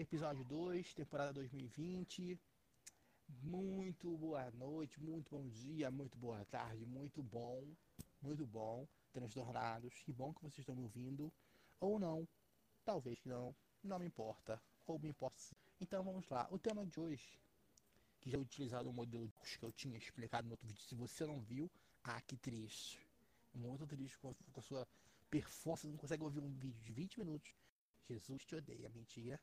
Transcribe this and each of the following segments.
episódio 2, temporada 2020. Muito boa noite, muito bom dia, muito boa tarde, muito bom, muito bom, transtornados. Que bom que vocês estão me ouvindo, ou não, talvez não, não me importa, ou me importa. Então vamos lá, o tema de hoje, que já é utilizado o modelo que eu tinha explicado no outro vídeo, se você não viu, ah, que triste. Muito triste com a sua performance, não consegue ouvir um vídeo de 20 minutos. Jesus te odeia, mentira.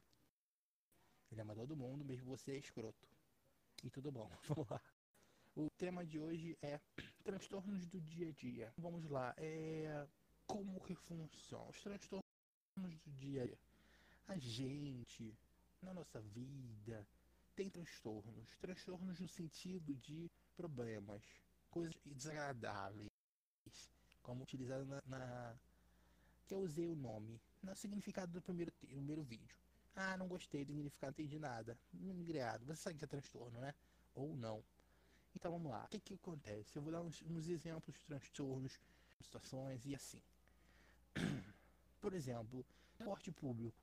Ele ama todo mundo, mesmo você é escroto. E tudo bom, vamos lá. O tema de hoje é transtornos do dia a dia. Vamos lá, é como que funciona os transtornos do dia a dia. A gente, na nossa vida, tem transtornos. Transtornos no sentido de problemas, coisas desagradáveis, como utilizado na, na que eu usei o nome, no significado do primeiro, primeiro vídeo. Ah, não gostei do significado, não entendi nada. Migreado. Você sabe que é transtorno, né? Ou não. Então vamos lá. O que, que acontece? Eu vou dar uns, uns exemplos de transtornos, situações e assim. Por exemplo, transporte público.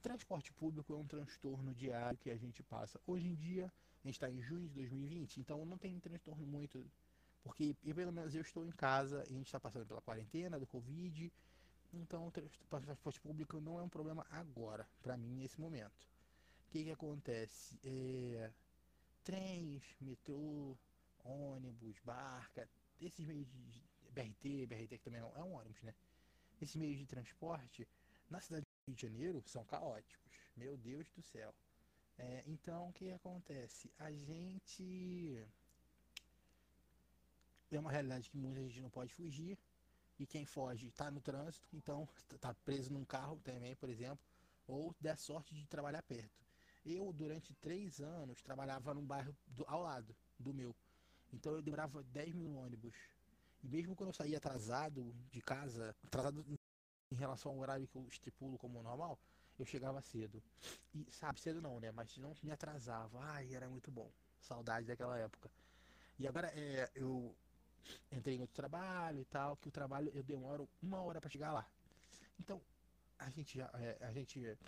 Transporte público é um transtorno diário que a gente passa. Hoje em dia, a gente está em junho de 2020, então não tem transtorno muito. Porque, pelo menos, eu estou em casa a gente está passando pela quarentena do Covid então, transporte público não é um problema agora, para mim, nesse momento. O que, que acontece? É, trens, metrô, ônibus, barca, esses meios de BRT, BRT que também é um ônibus, né? Esses meios de transporte, na cidade do Rio de Janeiro, são caóticos. Meu Deus do céu. É, então, o que acontece? A gente. É uma realidade que muita gente não pode fugir e quem foge está no trânsito, então está preso num carro também, por exemplo, ou der sorte de trabalhar perto. Eu, durante três anos, trabalhava num bairro do, ao lado do meu. Então eu demorava 10 mil ônibus. E mesmo quando eu saía atrasado de casa, atrasado em relação ao horário que eu estipulo como normal, eu chegava cedo. E sabe, cedo não, né? Mas não me atrasava. Ai, era muito bom. Saudade daquela época. E agora é, eu entrei em outro trabalho e tal, que o trabalho eu demoro uma hora para chegar lá. Então, a gente, já, é, a gente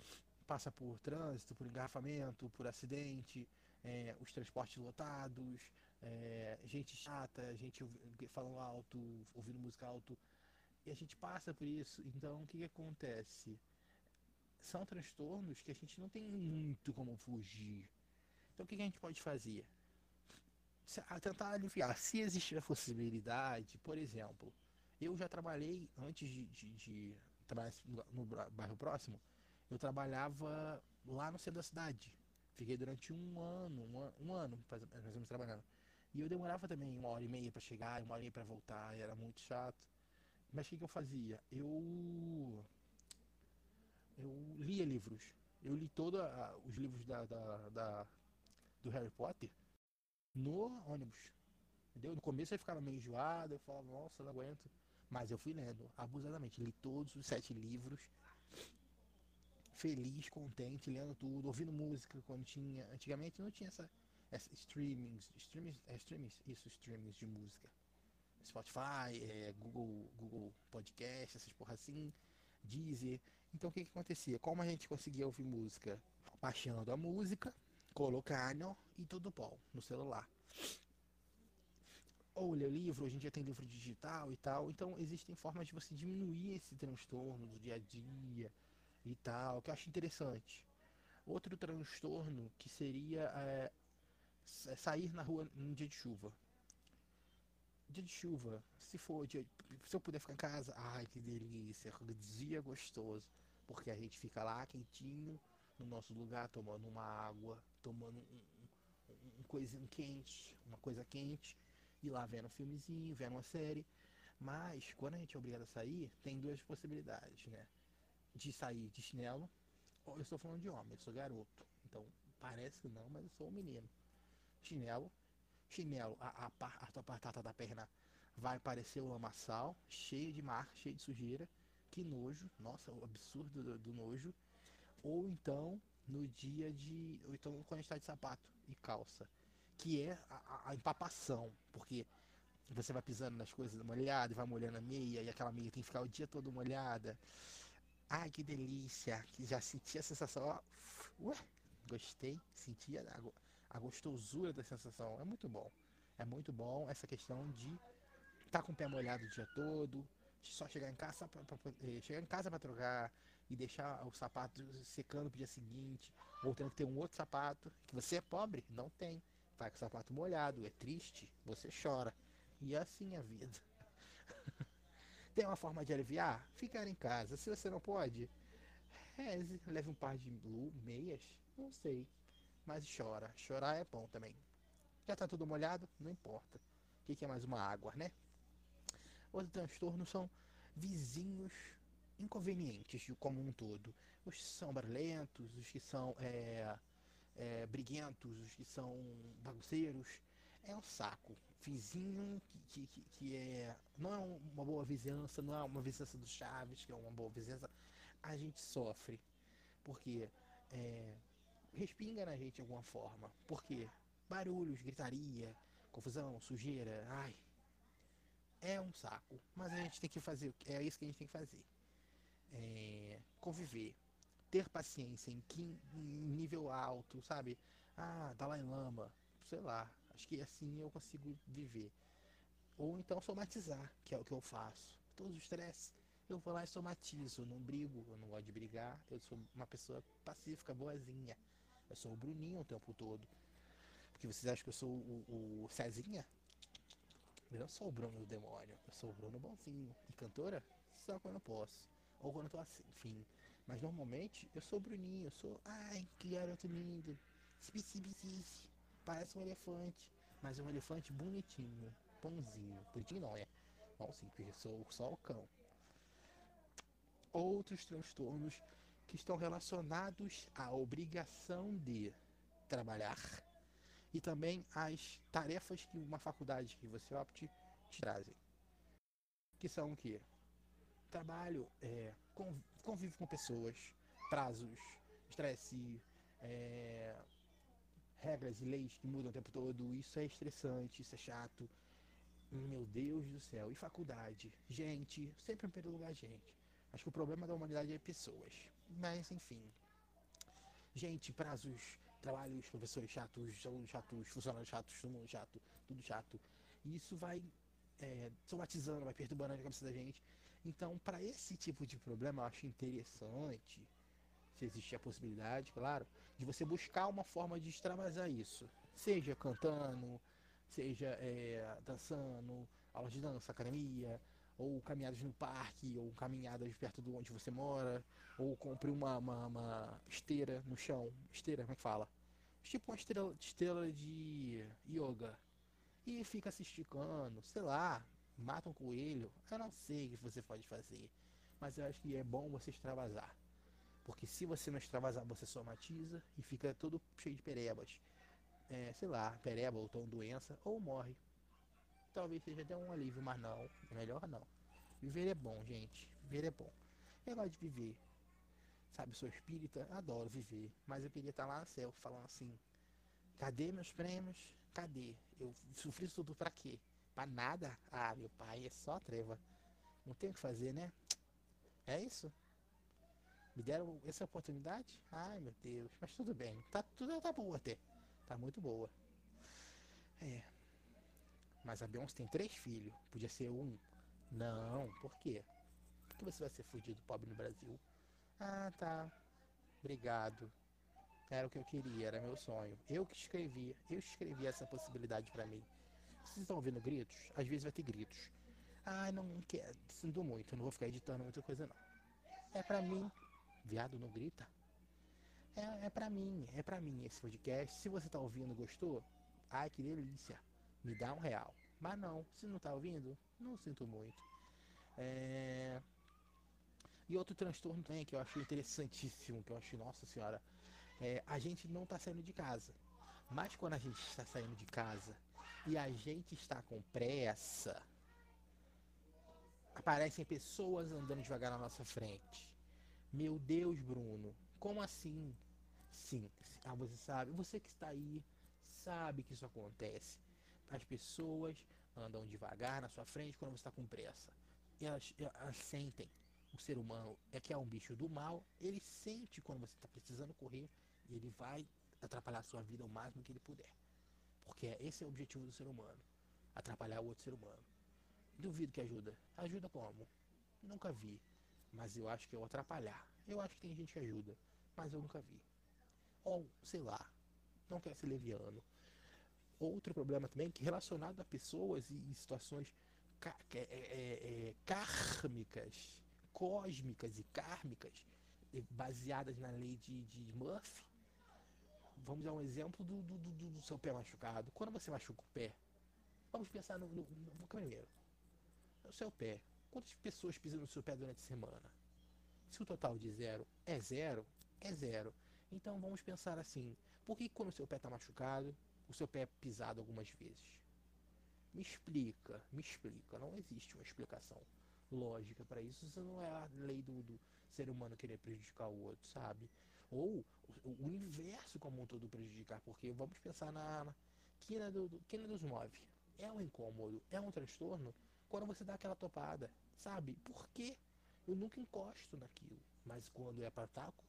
passa por trânsito, por engarrafamento, por acidente, é, os transportes lotados, é, gente chata, gente falando alto, ouvindo música alto, e a gente passa por isso. Então, o que, que acontece? São transtornos que a gente não tem muito como fugir. Então, o que, que a gente pode fazer? Tentar aliviar. Se existir a possibilidade, por exemplo, eu já trabalhei antes de, de, de no bairro próximo, eu trabalhava lá no centro da cidade. Fiquei durante um ano, um, um ano, mais ou menos trabalhando. E eu demorava também uma hora e meia para chegar, uma hora e meia para voltar, era muito chato. Mas o que, que eu fazia? Eu eu lia livros. Eu li todos os livros da, da, da, do Harry Potter no ônibus. Entendeu? No começo eu ficava meio enjoado, eu falava, nossa, não aguento. Mas eu fui lendo abusadamente. Li todos os sete livros. Feliz, contente, lendo tudo, ouvindo música quando tinha. Antigamente não tinha essa, essa streamings, streamings, é, streamings, isso, streamings de música. Spotify, é, Google, Google Podcast, essas porra assim, Deezer. Então o que, que acontecia? Como a gente conseguia ouvir música? Baixando a música, colocando e tudo bom no celular. Ou ler livro, hoje em dia tem livro digital e tal. Então existem formas de você diminuir esse transtorno do dia a dia e tal, que eu acho interessante. Outro transtorno que seria é, é sair na rua num dia de chuva. Dia de chuva, se for dia, se eu puder ficar em casa, ai que delícia, dia gostoso, porque a gente fica lá quentinho no nosso lugar tomando uma água, tomando um, um, um coisinho quente, uma coisa quente, e lá vendo um filmezinho, vendo uma série. Mas quando a gente é obrigado a sair, tem duas possibilidades, né? De sair de chinelo, eu estou falando de homem, eu sou garoto. Então parece que não, mas eu sou um menino. Chinelo, chinelo, a, a, a tua batata da perna vai parecer um lamaçal, cheio de mar, cheio de sujeira. Que nojo, nossa, o absurdo do, do nojo. Ou então no dia de. Ou então quando a gente tá de sapato e calça. Que é a, a empapação. Porque você vai pisando nas coisas molhadas vai molhando a meia, e aquela meia tem que ficar o dia todo molhada. Ai, que delícia! Já senti a sensação, ué, gostei, senti a, a gostosura da sensação. É muito bom. É muito bom essa questão de estar tá com o pé molhado o dia todo, só chegar em casa pra eh, chegar em casa para trocar e deixar o sapato secando pro dia seguinte, ou tendo que ter um outro sapato, que você é pobre, não tem. Vai com o sapato molhado, é triste, você chora. E é assim a vida. tem uma forma de aliviar? Ficar em casa. Se você não pode, reze, leve um par de meias, não sei. Mas chora. Chorar é bom também. Já tá tudo molhado? Não importa. O que, que é mais uma água, né? Outros transtornos são vizinhos inconvenientes como um todo. Os que são barulhentos, os que são é, é, briguentos, os que são bagunceiros. É um saco. Vizinho que, que, que é, não é uma boa vizinhança, não é uma vizinhança do Chaves, que é uma boa vizinhança. A gente sofre. Porque é, respinga na gente de alguma forma. Porque barulhos, gritaria, confusão, sujeira, ai, é um saco. Mas a gente tem que fazer, é isso que a gente tem que fazer. É, conviver, ter paciência em, em nível alto, sabe? Ah, Dalai Lama, sei lá, acho que assim eu consigo viver. Ou então somatizar, que é o que eu faço. Todos os estresse, eu vou lá e somatizo, não brigo, eu não gosto de brigar, eu sou uma pessoa pacífica, boazinha. Eu sou o Bruninho o tempo todo. Porque vocês acham que eu sou o, o Cezinha? Eu não sou o Bruno do demônio, eu sou o Bruno bonzinho. E cantora? Só quando eu posso. Ou quando eu tô assim, enfim. Mas normalmente eu sou Bruninho, eu sou. Ai, que garoto lindo. Parece um elefante. Mas é um elefante bonitinho. Pãozinho. Bonitinho não, é? Bom sim, porque sou só o cão. Outros transtornos que estão relacionados à obrigação de trabalhar e também as tarefas que uma faculdade que você opte te trazem. Que são o quê? Trabalho, é, convive com pessoas, prazos, estresse, é, regras e leis que mudam o tempo todo. Isso é estressante, isso é chato. Meu Deus do céu. E faculdade? Gente, sempre em primeiro lugar, gente. Acho que o problema da humanidade é pessoas. Mas, enfim. Gente, prazos, trabalhos, professores chatos, alunos chatos, funcionários chatos, todo mundo chato, tudo chato. E isso vai é, somatizando, vai perturbando a cabeça da gente. Então, para esse tipo de problema, eu acho interessante, se existir a possibilidade, claro, de você buscar uma forma de extravasar isso. Seja cantando, seja é, dançando, aula de dança, academia, ou caminhadas no parque, ou caminhadas perto de onde você mora, ou compre uma, uma, uma esteira no chão. Esteira, como é que fala? Tipo uma estrela, estrela de yoga. E fica se esticando, sei lá, mata um coelho. Eu não sei o que você pode fazer. Mas eu acho que é bom você extravasar. Porque se você não extravasar, você somatiza e fica todo cheio de perebas. É, sei lá, pereba ou tom doença, ou morre talvez seja até um alívio, mas não, melhor não. Viver é bom, gente. Viver é bom. Eu gosto de viver. Sabe, sou espírita, adoro viver. Mas eu queria estar lá no céu falando assim: cadê meus prêmios? Cadê? Eu sofri tudo pra quê? Pra nada? Ah, meu pai, é só treva. Não tem o que fazer, né? É isso? Me deram essa oportunidade? Ai, meu Deus. Mas tudo bem. Tá, tudo tá boa até. Tá muito boa. É. Mas a Beyoncé tem três filhos. Podia ser um. Não, por quê? Por que você vai ser fudido pobre no Brasil? Ah, tá. Obrigado. Era o que eu queria, era meu sonho. Eu que escrevi, eu escrevi essa possibilidade para mim. Vocês estão ouvindo gritos? Às vezes vai ter gritos. Ah, não quero, sinto muito, não vou ficar editando muita coisa não. É pra mim. Viado não grita? É, é pra mim, é pra mim esse podcast. Se você tá ouvindo gostou, ai que delícia me dá um real. Mas não, se não tá ouvindo, não sinto muito. É... E outro transtorno também que eu acho interessantíssimo, que eu acho, nossa senhora, é, a gente não tá saindo de casa. Mas quando a gente está saindo de casa e a gente está com pressa, aparecem pessoas andando devagar na nossa frente. Meu Deus, Bruno, como assim? Sim, ah, você sabe, você que está aí, sabe que isso acontece. As pessoas andam devagar na sua frente quando você está com pressa. E elas, elas sentem. O ser humano é que é um bicho do mal, ele sente quando você está precisando correr E ele vai atrapalhar a sua vida o máximo que ele puder. Porque esse é o objetivo do ser humano. Atrapalhar o outro ser humano. Duvido que ajuda. Ajuda como? Nunca vi. Mas eu acho que é o atrapalhar. Eu acho que tem gente que ajuda. Mas eu nunca vi. Ou, sei lá. Não quer ser leviano. Outro problema também que relacionado a pessoas e situações é, é, é, kármicas, cósmicas e kármicas, baseadas na lei de, de Murphy. Vamos dar um exemplo do, do, do, do, seu pé machucado. Quando você machuca o pé, vamos pensar no, no, no primeiro. O seu pé. Quantas pessoas pisam no seu pé durante a semana? Se o total de zero é zero, é zero. Então vamos pensar assim: por que quando o seu pé está machucado, o seu pé é pisado algumas vezes? Me explica, me explica. Não existe uma explicação lógica para isso. Isso não é a lei do, do, ser humano querer prejudicar o outro, sabe? Ou o, universo como um todo prejudicar, porque vamos pensar na, na quina, do, do, quina dos move. É um incômodo, é um transtorno quando você dá aquela topada, sabe? Por quê? Eu nunca encosto naquilo. Mas quando é para taco,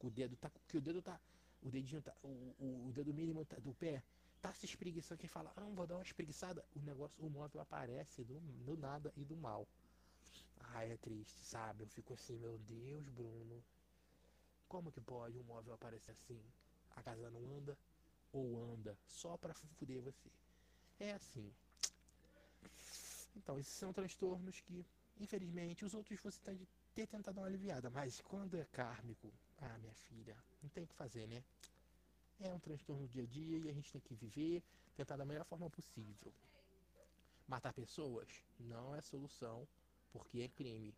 o dedo tá. Que o dedo tá. O dedinho tá. O, o, o dedo mínimo tá, do pé tá se espreguiçando, que fala, ah, vou dar uma espreguiçada, o negócio, o móvel aparece do, do nada e do mal. Ai, é triste, sabe? Eu fico assim, meu Deus, Bruno. Como que pode um móvel aparecer assim? A casa não anda ou anda só para fuder você. É assim. Então, esses são transtornos que, infelizmente, os outros você tem de ter tentado uma aliviada. Mas quando é kármico, ah, minha filha, não tem o que fazer, né? É um transtorno do dia a dia e a gente tem que viver, tentar da melhor forma possível. Matar pessoas não é solução, porque é crime,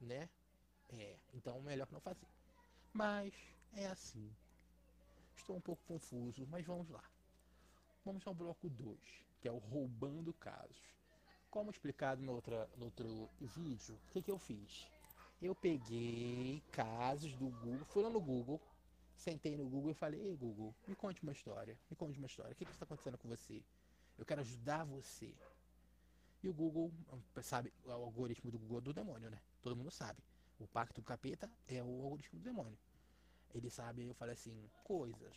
né? É, então melhor não fazer. Mas é assim. Estou um pouco confuso, mas vamos lá. Vamos ao bloco 2, que é o roubando casos. Como explicado no, outra, no outro vídeo, o que, que eu fiz? Eu peguei casos do Google, fui lá no Google, sentei no Google e falei, ei Google, me conte uma história, me conte uma história, o que, está acontecendo com você? Eu quero ajudar você. E o Google, sabe, o algoritmo do Google é do demônio, né? Todo mundo sabe. O pacto do capeta é o algoritmo do demônio. Ele sabe, eu falei assim, coisas.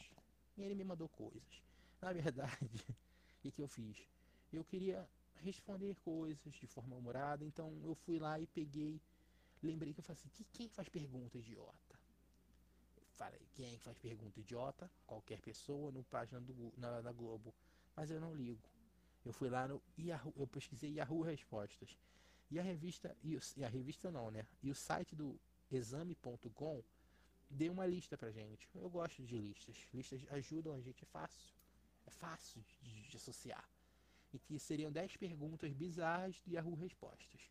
E ele me mandou coisas. Na verdade, o que, eu fiz? Eu queria responder coisas de forma humorada, então eu fui lá e peguei, lembrei que eu falei assim, que, quem faz pergunta idiota? falei, quem faz pergunta idiota? Qualquer pessoa no página do, na, na Globo. Mas eu não ligo. Eu fui lá no Yahoo, eu pesquisei Yahoo Respostas. E a revista, e, o, e a revista não, né? E o site do exame.com deu uma lista pra gente. Eu gosto de listas. Listas ajudam a gente, é fácil. É fácil de, de associar. E que seriam 10 perguntas bizarras do Yahoo Respostas.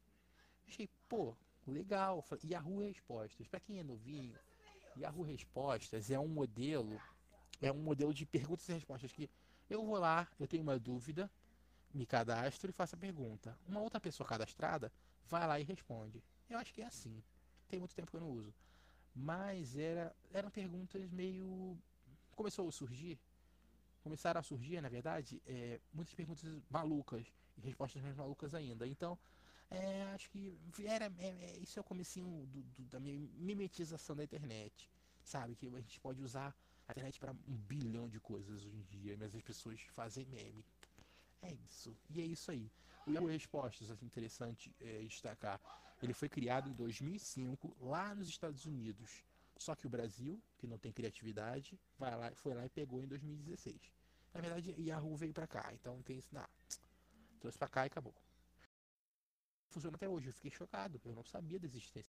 Achei, pô, legal. Yahoo Respostas. Para quem é novinho, Yahoo Respostas é um modelo, é um modelo de perguntas e respostas que eu vou lá, eu tenho uma dúvida, me cadastro e faço a pergunta. Uma outra pessoa cadastrada vai lá e responde. Eu acho que é assim. Tem muito tempo que eu não uso. Mas era, eram perguntas meio. Começou a surgir. Começaram a surgir, na verdade, é, muitas perguntas malucas e respostas mais malucas ainda. Então, é, acho que era, é, é, isso é o comecinho do, do, da mimetização da internet, sabe? Que a gente pode usar a internet para um bilhão de coisas hoje em dia, mas as pessoas fazem meme. É isso. E é isso aí. O Respostas, é interessante é, destacar, ele foi criado em 2005 lá nos Estados Unidos. Só que o Brasil, que não tem criatividade, vai lá, foi lá e pegou em 2016. Na verdade, Yahoo veio para cá, então tem isso. Não, trouxe para cá e acabou funciona até hoje. Eu fiquei chocado. Eu não sabia da existência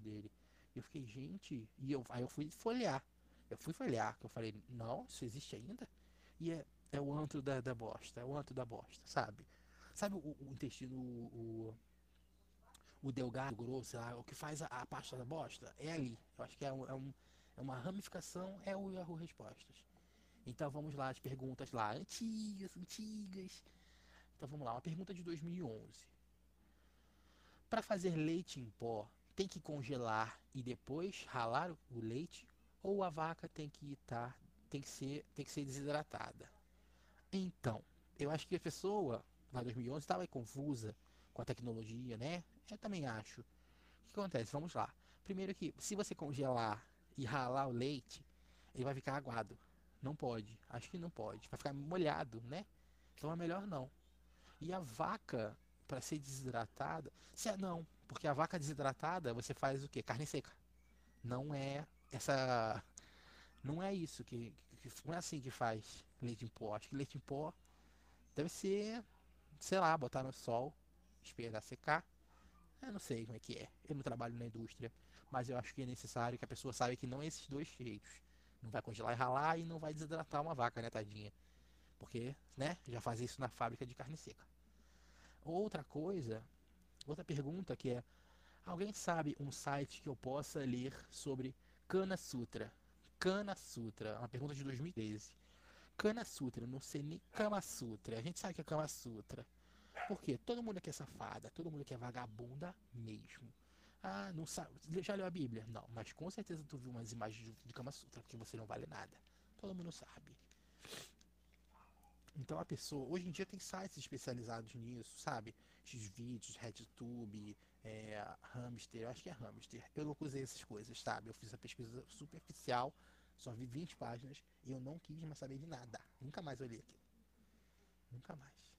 dele. Eu fiquei, gente. E eu, aí eu fui folhear. Eu fui folhear. Que eu falei, não, isso existe ainda? E é, é o antro da, da bosta. É o antro da bosta, sabe? Sabe o, o intestino, o, delgado, grosso, lá, o que faz a, a, pasta da bosta? É ali. Eu acho que é, um, é, um, é uma ramificação, é o Yahoo Respostas. Então vamos lá, as perguntas lá, antigas, antigas. Então vamos lá, uma pergunta de 2011. Para fazer leite em pó, tem que congelar e depois ralar o leite ou a vaca tem que estar tá, tem que ser tem que ser desidratada. Então, eu acho que a pessoa lá em 2011 estava confusa com a tecnologia, né? Eu também acho. O que acontece? Vamos lá. Primeiro que se você congelar e ralar o leite, ele vai ficar aguado. Não pode. Acho que não pode. Vai ficar molhado, né? Então é melhor não. E a vaca, para ser desidratada, se é não, porque a vaca desidratada você faz o que? Carne seca. Não é essa. Não é isso que, que. Não é assim que faz leite em pó. Acho que leite em pó deve ser, sei lá, botar no sol, esperar secar. Eu não sei como é que é. Eu não trabalho na indústria. Mas eu acho que é necessário que a pessoa saiba que não é esses dois jeitos. Não vai congelar e ralar e não vai desidratar uma vaca, né, tadinha? Porque, né, já faz isso na fábrica de carne seca. Outra coisa, outra pergunta que é: alguém sabe um site que eu possa ler sobre Kana Sutra? Kana Sutra, uma pergunta de 2013. Kana Sutra, não sei nem Kama Sutra. A gente sabe que é Kama Sutra. Por quê? Todo mundo aqui é safada, todo mundo aqui é vagabunda mesmo. Ah, não sabe. Já leu a Bíblia? Não, mas com certeza tu viu umas imagens de Kama Sutra, porque você não vale nada. Todo mundo sabe. Então a pessoa, hoje em dia tem sites especializados nisso, sabe? Xvideos, RedTube, é, Hamster, eu acho que é Hamster. Eu não usei essas coisas, sabe? Eu fiz a pesquisa superficial, só vi 20 páginas e eu não quis mais saber de nada. Nunca mais olhei aquilo. Nunca mais.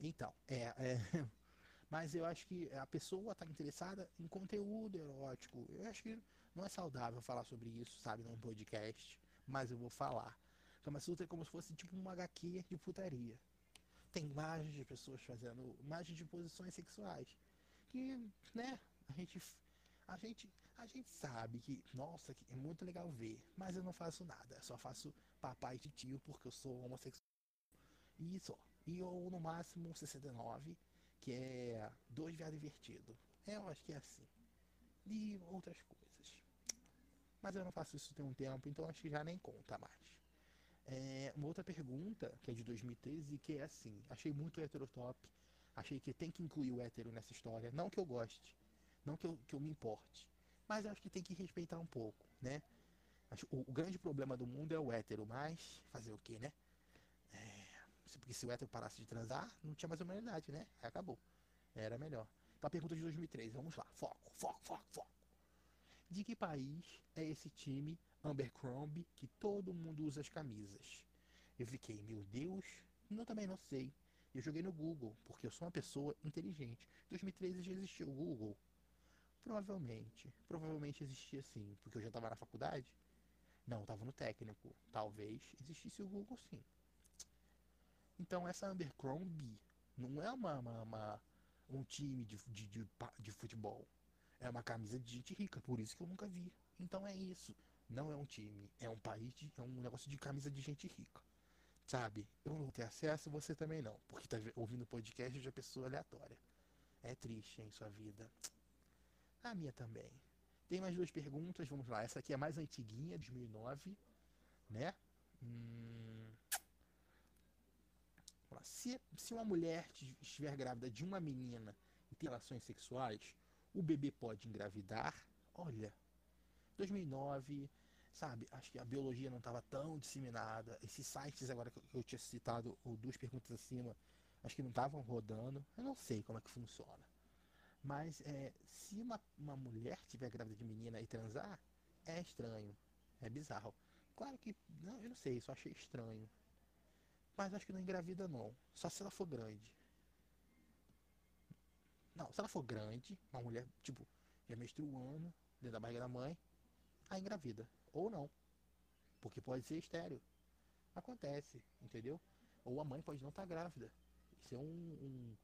Então, é, é mas eu acho que a pessoa está interessada em conteúdo erótico. Eu acho que não é saudável falar sobre isso, sabe, num podcast, mas eu vou falar. Kama Sutra é como se fosse tipo uma HQ de putaria. Tem imagens de pessoas fazendo imagens de posições sexuais. Que, né, a gente a gente a gente sabe que, nossa, que é muito legal ver, mas eu não faço nada. Só faço papai e tio porque eu sou homossexual. E só. E ou no máximo 69, que é dois viado invertido. Eu acho que é assim. E outras coisas. Mas eu não faço isso tem um tempo, então acho que já nem conta mais. É, uma outra pergunta, que é de 2013, que é assim, achei muito heterotop, achei que tem que incluir o hétero nessa história, não que eu goste, não que eu, que eu me importe, mas acho que tem que respeitar um pouco, né? O, o grande problema do mundo é o hétero, mas fazer o que, né? Porque se o hétero parasse de transar, não tinha mais humanidade, né? Aí acabou. Era melhor. Então a pergunta de 2013, vamos lá. Foco, foco, foco, foco. De que país é esse time Abercrombie que todo mundo usa as camisas? Eu fiquei, meu Deus, eu também não sei. Eu joguei no Google, porque eu sou uma pessoa inteligente. Em 2013 já existia o Google. Provavelmente. Provavelmente existia sim, porque eu já estava na faculdade. Não, estava no técnico. Talvez existisse o Google sim. Então essa Abercrombie não é uma, uma, uma um time de, de, de, de futebol. É uma camisa de gente rica, por isso que eu nunca vi. Então é isso. Não é um time, é um país, de, é um negócio de camisa de gente rica. Sabe? Eu não ter acesso, você também não. Porque tá ouvindo podcast de pessoa aleatória. É triste, em sua vida. A minha também. Tem mais duas perguntas, vamos lá. Essa aqui é mais antiguinha, 2009, né? Hum... Se, se uma mulher estiver grávida de uma menina e ter relações sexuais, o bebê pode engravidar? Olha, 2009, sabe? Acho que a biologia não estava tão disseminada. Esses sites agora que eu tinha citado, ou duas perguntas acima, acho que não estavam rodando. Eu não sei como é que funciona. Mas é, se uma, uma mulher tiver grávida de menina e transar, é estranho. É bizarro. Claro que. Não, eu não sei, só achei estranho. Mas acho que não engravida não. Só se ela for grande. Não, se ela for grande, uma mulher, tipo, já menstruando, dentro da barriga da mãe, aí engravida. Ou não. Porque pode ser estéreo. Acontece, entendeu? Ou a mãe pode não estar tá grávida. Isso é um, um,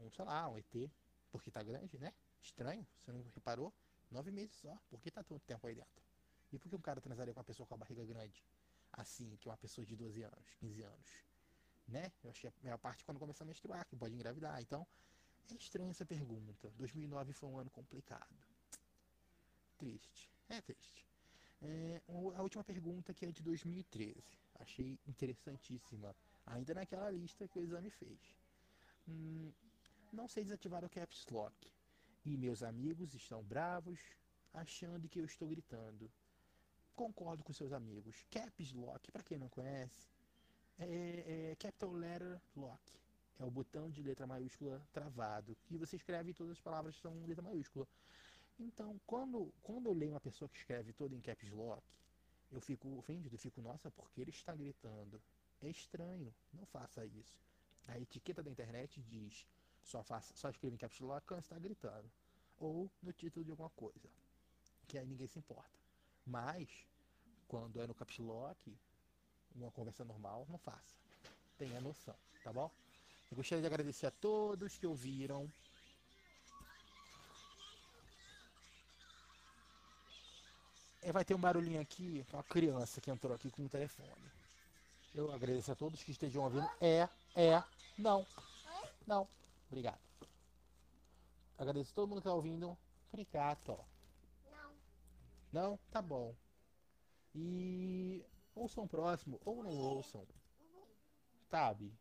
um, sei lá, um ET. Porque tá grande, né? Estranho, você não reparou? Nove meses só. Por que tá tanto tempo aí dentro? E por que um cara transaria com uma pessoa com a barriga grande? Assim, que uma pessoa de 12 anos, 15 anos. Né? Eu achei a melhor parte quando começa a menstruar, que pode engravidar. Então, é estranha essa pergunta. 2009 foi um ano complicado. Triste. É triste. É, a última pergunta que é de 2013. Achei interessantíssima. Ainda naquela lista que o exame fez. Hum, não sei desativar o Caps Lock. E meus amigos estão bravos, achando que eu estou gritando. Concordo com seus amigos. Caps Lock, para quem não conhece, é, é Capital Letter Lock é o botão de letra maiúscula travado, que você escreve e todas as palavras são letra maiúscula. Então, quando, quando eu leio uma pessoa que escreve toda em caps lock, eu fico ofendido, eu fico, nossa, porque ele está gritando? É estranho, não faça isso. A etiqueta da internet diz, só, faça, só escreva em caps lock quando está gritando. Ou no título de alguma coisa, que aí ninguém se importa. Mas, quando é no caps lock, uma conversa normal, não faça. Tenha noção, tá bom? Eu gostaria de agradecer a todos que ouviram. É, vai ter um barulhinho aqui, uma criança que entrou aqui com o telefone. Eu agradeço a todos que estejam ouvindo. É, é, não, não. Obrigado. Agradeço a todo mundo que está ouvindo. Obrigado. Não. Não? Tá bom. E ouçam próximo ou não ouçam. Sabe?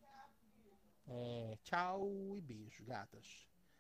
É, tchau e beijo, gatas.